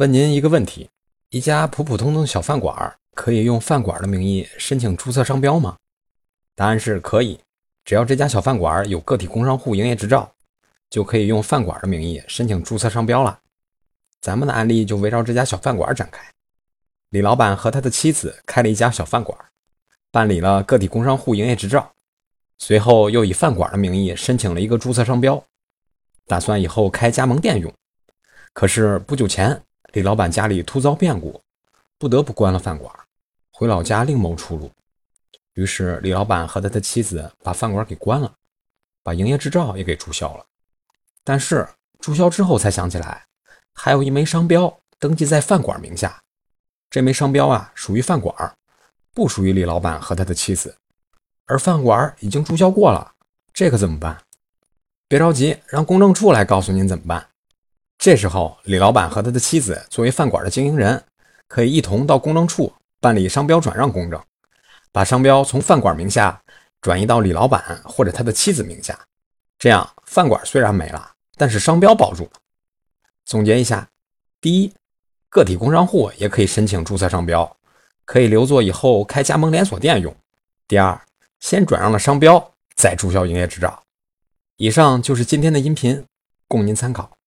问您一个问题：一家普普通通的小饭馆可以用饭馆的名义申请注册商标吗？答案是可以，只要这家小饭馆有个体工商户营业执照，就可以用饭馆的名义申请注册商标了。咱们的案例就围绕这家小饭馆展开。李老板和他的妻子开了一家小饭馆，办理了个体工商户营业执照，随后又以饭馆的名义申请了一个注册商标，打算以后开加盟店用。可是不久前，李老板家里突遭变故，不得不关了饭馆，回老家另谋出路。于是李老板和他的妻子把饭馆给关了，把营业执照也给注销了。但是注销之后才想起来，还有一枚商标登记在饭馆名下。这枚商标啊，属于饭馆，不属于李老板和他的妻子。而饭馆已经注销过了，这可怎么办？别着急，让公证处来告诉您怎么办。这时候，李老板和他的妻子作为饭馆的经营人，可以一同到公证处办理商标转让公证，把商标从饭馆名下转移到李老板或者他的妻子名下。这样，饭馆虽然没了，但是商标保住了。总结一下：第一，个体工商户也可以申请注册商标，可以留作以后开加盟连锁店用。第二，先转让了商标，再注销营业执照。以上就是今天的音频，供您参考。